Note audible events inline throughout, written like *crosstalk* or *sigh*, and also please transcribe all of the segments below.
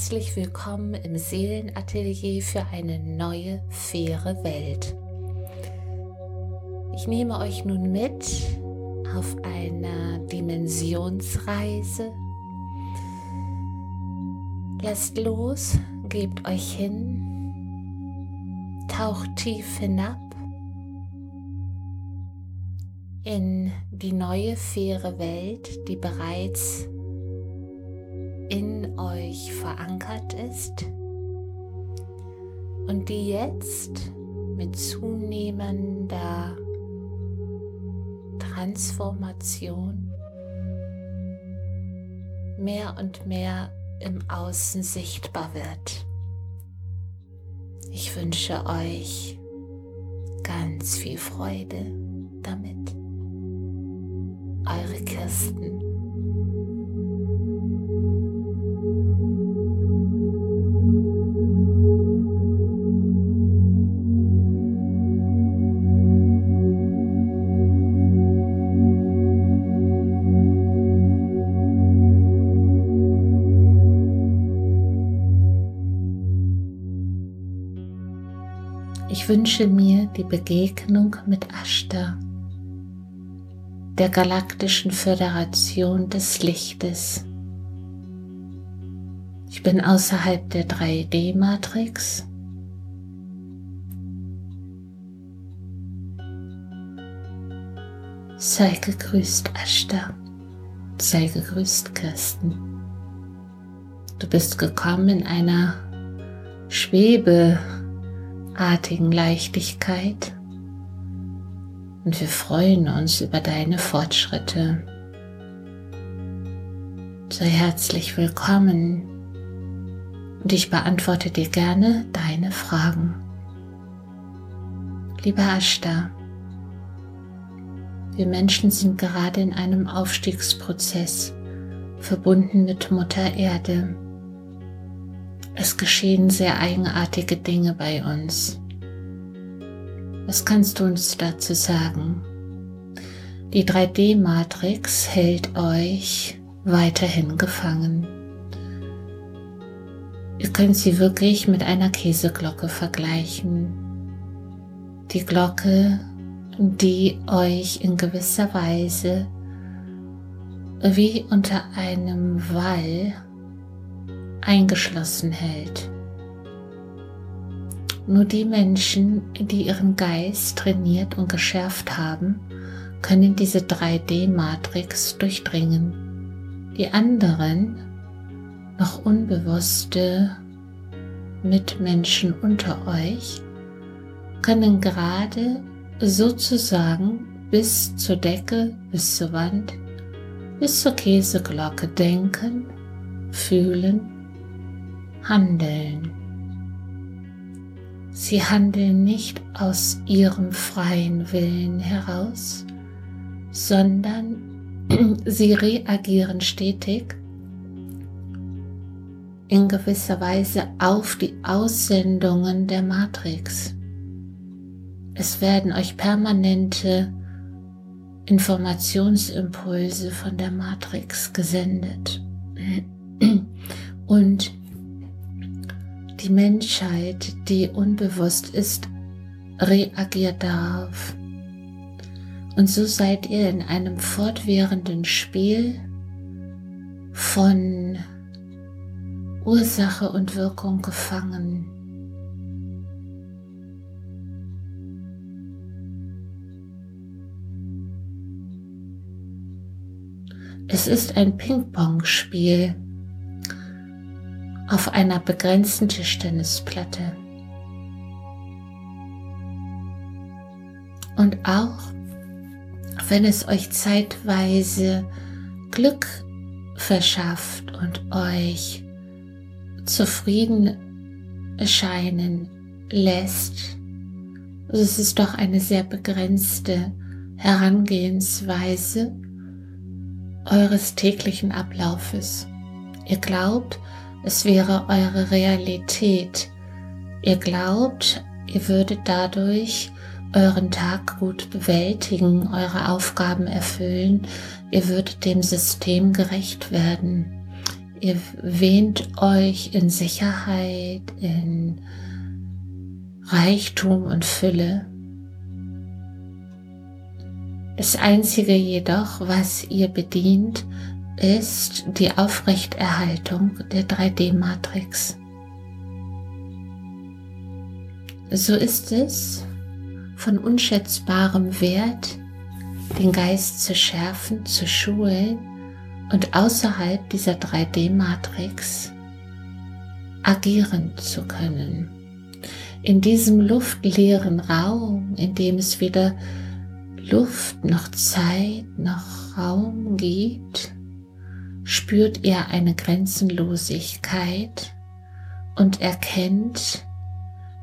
herzlich willkommen im Seelenatelier für eine neue, faire Welt. Ich nehme euch nun mit auf eine Dimensionsreise. Lasst los, gebt euch hin, taucht tief hinab in die neue faire Welt, die bereits in euch verankert ist und die jetzt mit zunehmender Transformation mehr und mehr im Außen sichtbar wird. Ich wünsche euch ganz viel Freude damit. Eure Kirsten. Wünsche mir die Begegnung mit Ashta, der galaktischen Föderation des Lichtes. Ich bin außerhalb der 3D-Matrix. Sei gegrüßt, Ashta. Sei gegrüßt, Kirsten. Du bist gekommen in einer Schwebe artigen Leichtigkeit und wir freuen uns über deine Fortschritte. Sei herzlich willkommen und ich beantworte dir gerne deine Fragen. Lieber Ashta, wir Menschen sind gerade in einem Aufstiegsprozess, verbunden mit Mutter Erde. Es geschehen sehr eigenartige Dinge bei uns. Was kannst du uns dazu sagen? Die 3D-Matrix hält euch weiterhin gefangen. Ihr könnt sie wirklich mit einer Käseglocke vergleichen. Die Glocke, die euch in gewisser Weise wie unter einem Wall eingeschlossen hält. Nur die Menschen, die ihren Geist trainiert und geschärft haben, können diese 3D-Matrix durchdringen. Die anderen, noch unbewusste Mitmenschen unter euch, können gerade sozusagen bis zur Decke, bis zur Wand, bis zur Käseglocke denken, fühlen handeln. Sie handeln nicht aus ihrem freien Willen heraus, sondern *clears throat* sie reagieren stetig in gewisser Weise auf die Aussendungen der Matrix. Es werden euch permanente Informationsimpulse von der Matrix gesendet. *clears throat* Und die Menschheit, die unbewusst ist, reagiert darauf. Und so seid ihr in einem fortwährenden Spiel von Ursache und Wirkung gefangen. Es ist ein Ping-Pong-Spiel auf einer begrenzten Tischtennisplatte. Und auch wenn es euch zeitweise Glück verschafft und euch zufrieden erscheinen lässt, es ist doch eine sehr begrenzte Herangehensweise eures täglichen Ablaufes. Ihr glaubt, es wäre eure Realität. Ihr glaubt, ihr würdet dadurch euren Tag gut bewältigen, eure Aufgaben erfüllen, ihr würdet dem System gerecht werden. Ihr wähnt euch in Sicherheit, in Reichtum und Fülle. Das Einzige jedoch, was ihr bedient, ist die Aufrechterhaltung der 3D-Matrix. So ist es von unschätzbarem Wert, den Geist zu schärfen, zu schulen und außerhalb dieser 3D-Matrix agieren zu können. In diesem luftleeren Raum, in dem es weder Luft noch Zeit noch Raum gibt, spürt ihr eine Grenzenlosigkeit und erkennt,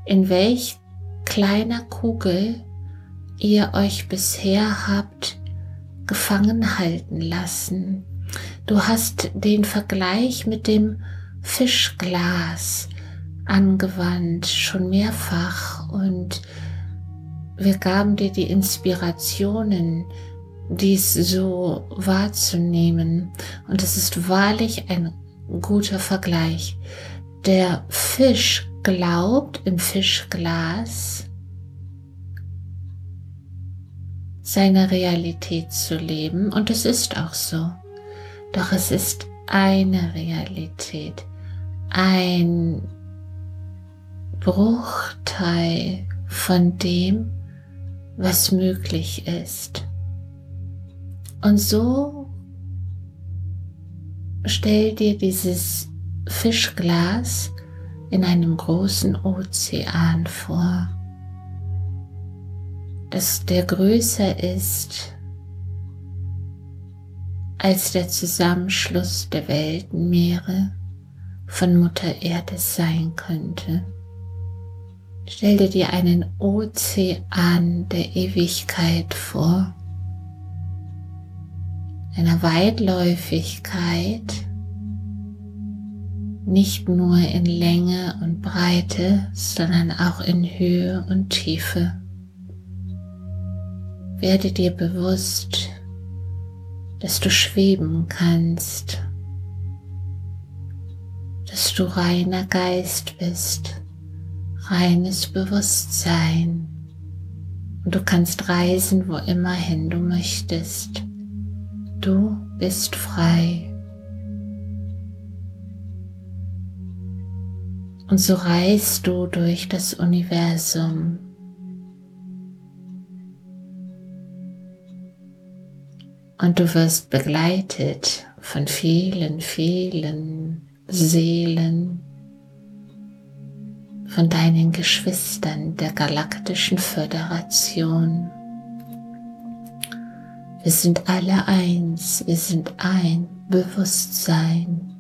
in welch kleiner Kugel ihr euch bisher habt gefangen halten lassen. Du hast den Vergleich mit dem Fischglas angewandt, schon mehrfach, und wir gaben dir die Inspirationen, dies so wahrzunehmen. Und es ist wahrlich ein guter Vergleich. Der Fisch glaubt im Fischglas seine Realität zu leben und es ist auch so. Doch es ist eine Realität, ein Bruchteil von dem, was möglich ist. Und so stell dir dieses Fischglas in einem großen Ozean vor, dass der größer ist als der Zusammenschluss der Weltenmeere von Mutter Erde sein könnte. Stell dir einen Ozean der Ewigkeit vor, einer Weitläufigkeit, nicht nur in Länge und Breite, sondern auch in Höhe und Tiefe. Werde dir bewusst, dass du schweben kannst, dass du reiner Geist bist, reines Bewusstsein und du kannst reisen, wo immerhin du möchtest. Du bist frei. Und so reist du durch das Universum. Und du wirst begleitet von vielen, vielen Seelen, von deinen Geschwistern der galaktischen Föderation. Wir sind alle eins, wir sind ein Bewusstsein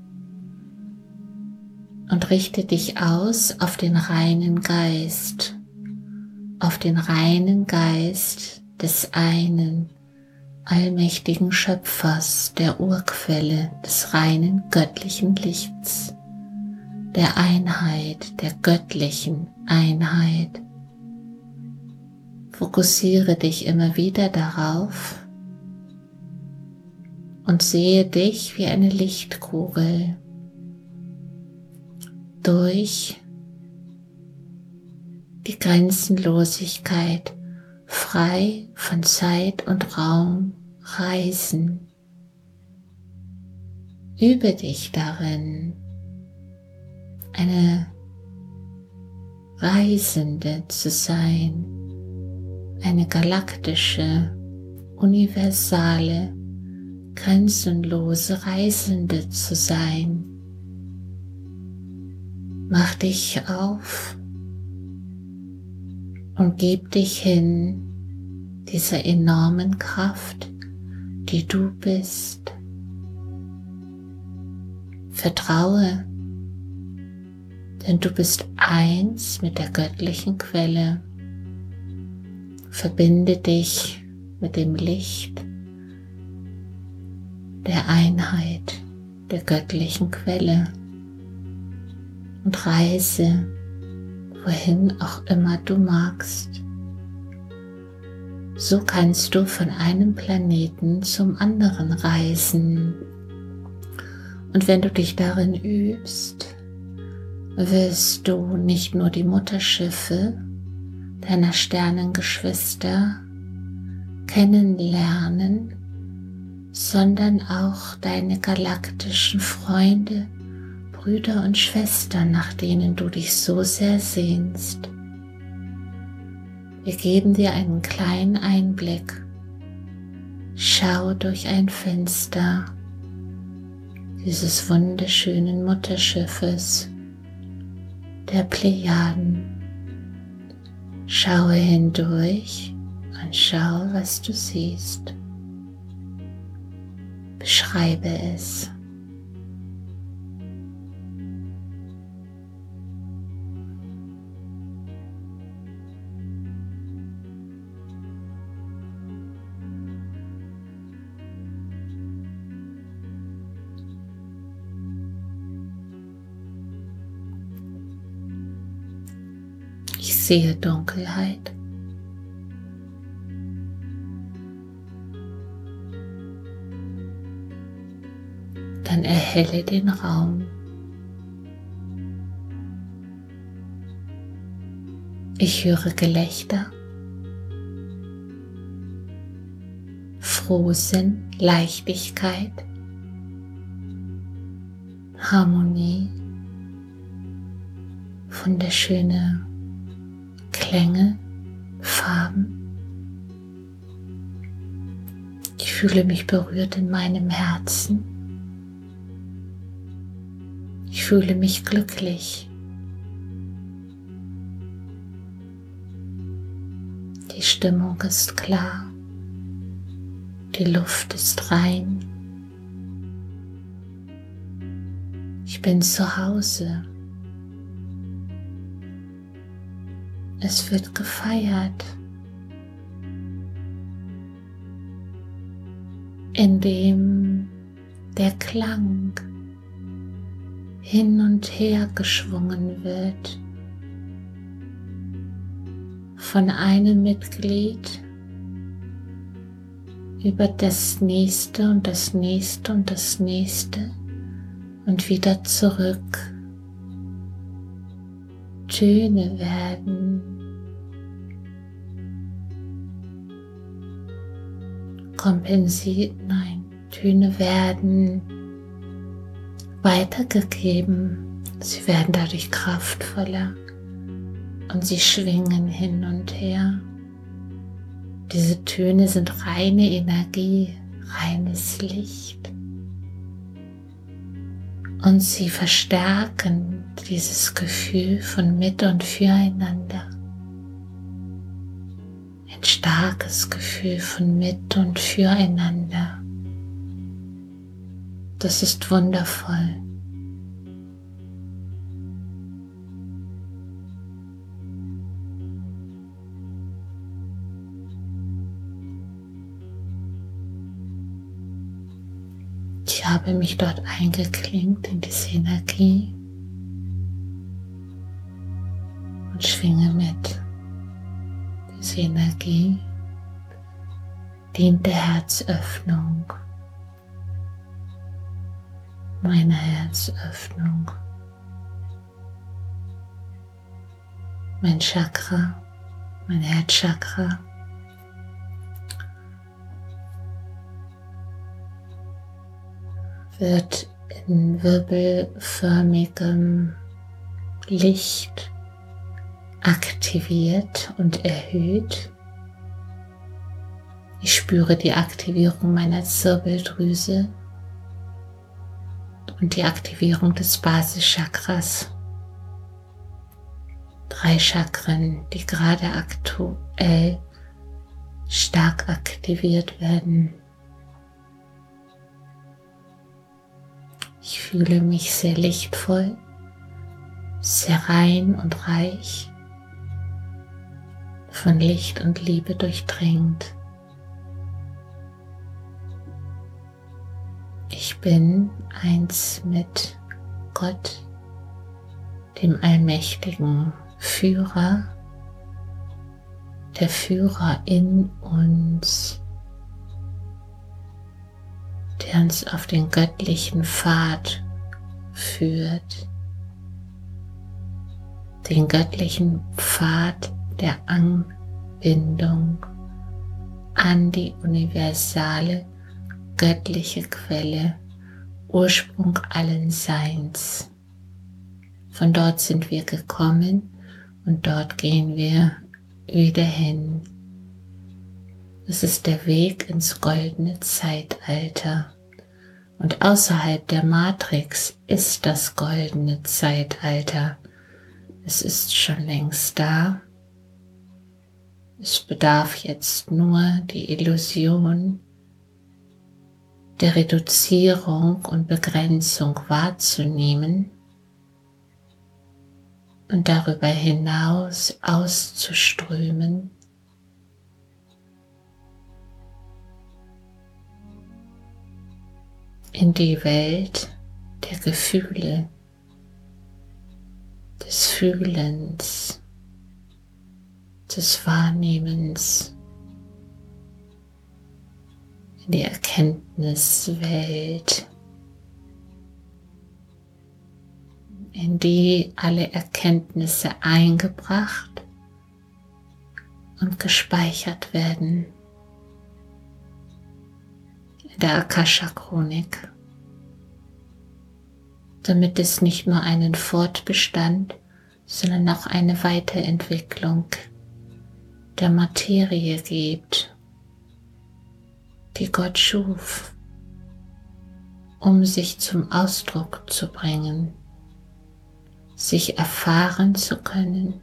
und richte dich aus auf den reinen Geist, auf den reinen Geist des einen allmächtigen Schöpfers, der Urquelle des reinen göttlichen Lichts, der Einheit, der göttlichen Einheit. Fokussiere dich immer wieder darauf und sehe dich wie eine Lichtkugel durch die Grenzenlosigkeit frei von Zeit und Raum reisen. Übe dich darin, eine Reisende zu sein, eine galaktische, universale, grenzenlose Reisende zu sein. Mach dich auf und gib dich hin dieser enormen Kraft, die du bist. Vertraue, denn du bist eins mit der göttlichen Quelle. Verbinde dich mit dem Licht der Einheit der göttlichen Quelle und reise, wohin auch immer du magst. So kannst du von einem Planeten zum anderen reisen. Und wenn du dich darin übst, wirst du nicht nur die Mutterschiffe deiner Sternengeschwister kennenlernen, sondern auch deine galaktischen Freunde, Brüder und Schwestern, nach denen du dich so sehr sehnst. Wir geben dir einen kleinen Einblick. Schau durch ein Fenster dieses wunderschönen Mutterschiffes der Plejaden. Schaue hindurch und schau, was du siehst. Beschreibe es. Ich sehe Dunkelheit. Dann erhelle den Raum. Ich höre Gelächter, Frohsinn, Leichtigkeit, Harmonie, wunderschöne Klänge, Farben. Ich fühle mich berührt in meinem Herzen. Ich fühle mich glücklich. Die Stimmung ist klar. Die Luft ist rein. Ich bin zu Hause. Es wird gefeiert, indem der Klang hin und her geschwungen wird. Von einem Mitglied über das nächste und das nächste und das nächste und wieder zurück. Töne werden. Kompensiert, nein, Töne werden weitergegeben. Sie werden dadurch kraftvoller und sie schwingen hin und her. Diese Töne sind reine Energie, reines Licht. Und sie verstärken dieses Gefühl von Mit- und Füreinander. Ein starkes Gefühl von Mit- und Füreinander. Das ist wundervoll. Ich habe mich dort eingeklinkt in diese Energie und schwinge mit. Diese Energie dient der Herzöffnung, meiner Herzöffnung, mein Chakra, mein Herzchakra. wird in wirbelförmigem Licht aktiviert und erhöht. Ich spüre die Aktivierung meiner Zirbeldrüse und die Aktivierung des Basischakras. Drei Chakren, die gerade aktuell stark aktiviert werden. Ich fühle mich sehr lichtvoll, sehr rein und reich, von Licht und Liebe durchdrängt. Ich bin eins mit Gott, dem allmächtigen Führer, der Führer in uns der uns auf den göttlichen Pfad führt. Den göttlichen Pfad der Anbindung an die universale göttliche Quelle, Ursprung allen Seins. Von dort sind wir gekommen und dort gehen wir wieder hin. Es ist der Weg ins goldene Zeitalter. Und außerhalb der Matrix ist das goldene Zeitalter. Es ist schon längst da. Es bedarf jetzt nur die Illusion der Reduzierung und Begrenzung wahrzunehmen und darüber hinaus auszuströmen. in die Welt der Gefühle, des Fühlens, des Wahrnehmens, in die Erkenntniswelt. in die alle Erkenntnisse eingebracht und gespeichert werden. In der Akasha-Chronik, damit es nicht nur einen Fortbestand, sondern auch eine Weiterentwicklung der Materie gibt, die Gott schuf, um sich zum Ausdruck zu bringen sich erfahren zu können.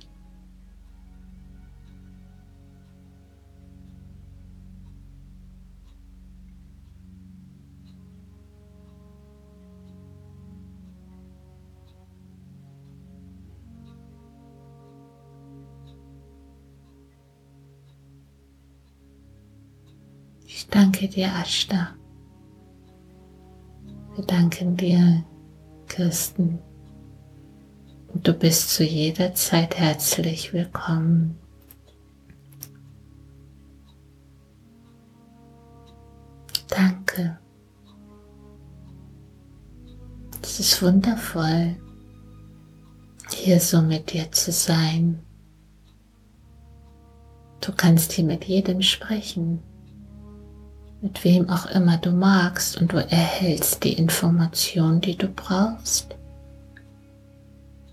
Danke dir, Ashta. Wir danken dir, Kirsten. Und du bist zu jeder Zeit herzlich willkommen. Danke. Es ist wundervoll, hier so mit dir zu sein. Du kannst hier mit jedem sprechen, mit wem auch immer du magst und du erhältst die Information, die du brauchst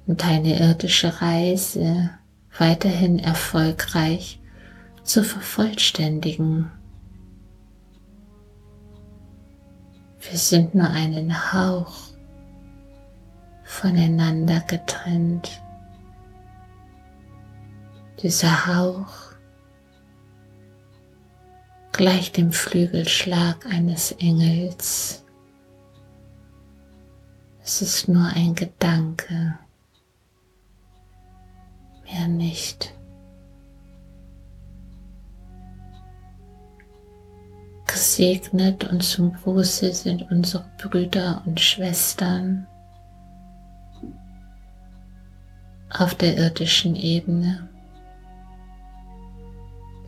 und deine irdische Reise weiterhin erfolgreich zu vervollständigen. Wir sind nur einen Hauch voneinander getrennt. Dieser Hauch gleicht dem Flügelschlag eines Engels. Es ist nur ein Gedanke mehr nicht. Gesegnet und zum Gruße sind unsere Brüder und Schwestern auf der irdischen Ebene.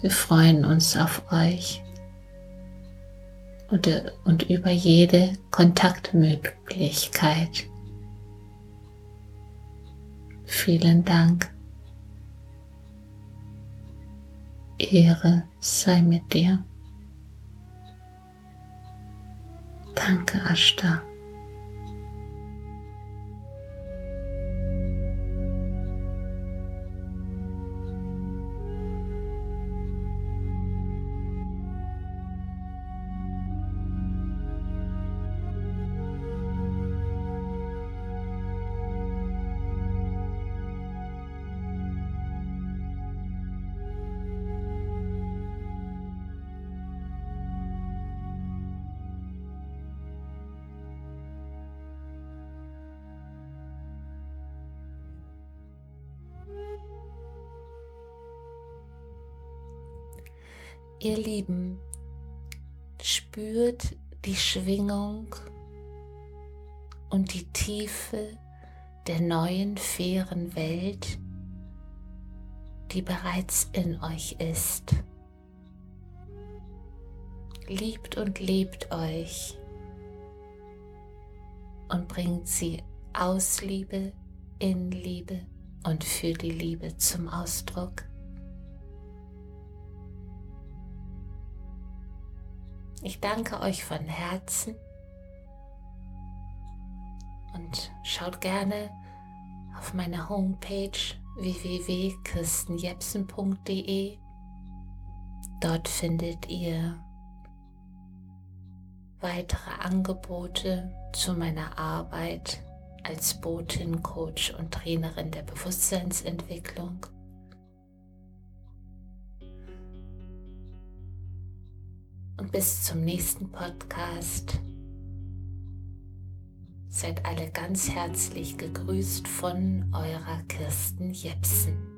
Wir freuen uns auf euch und, über jede Kontaktmöglichkeit. Vielen Dank. Ehre sei mit dir. Danke, Ashta. Ihr Lieben, spürt die Schwingung und die Tiefe der neuen fairen Welt, die bereits in euch ist. Liebt und lebt euch und bringt sie aus Liebe, in Liebe und für die Liebe zum Ausdruck. Ich danke euch von Herzen und schaut gerne auf meine Homepage www.kirstenjepsen.de. Dort findet ihr weitere Angebote zu meiner Arbeit als Botin, Coach und Trainerin der Bewusstseinsentwicklung. Und bis zum nächsten Podcast. Seid alle ganz herzlich gegrüßt von eurer Kirsten Jepsen.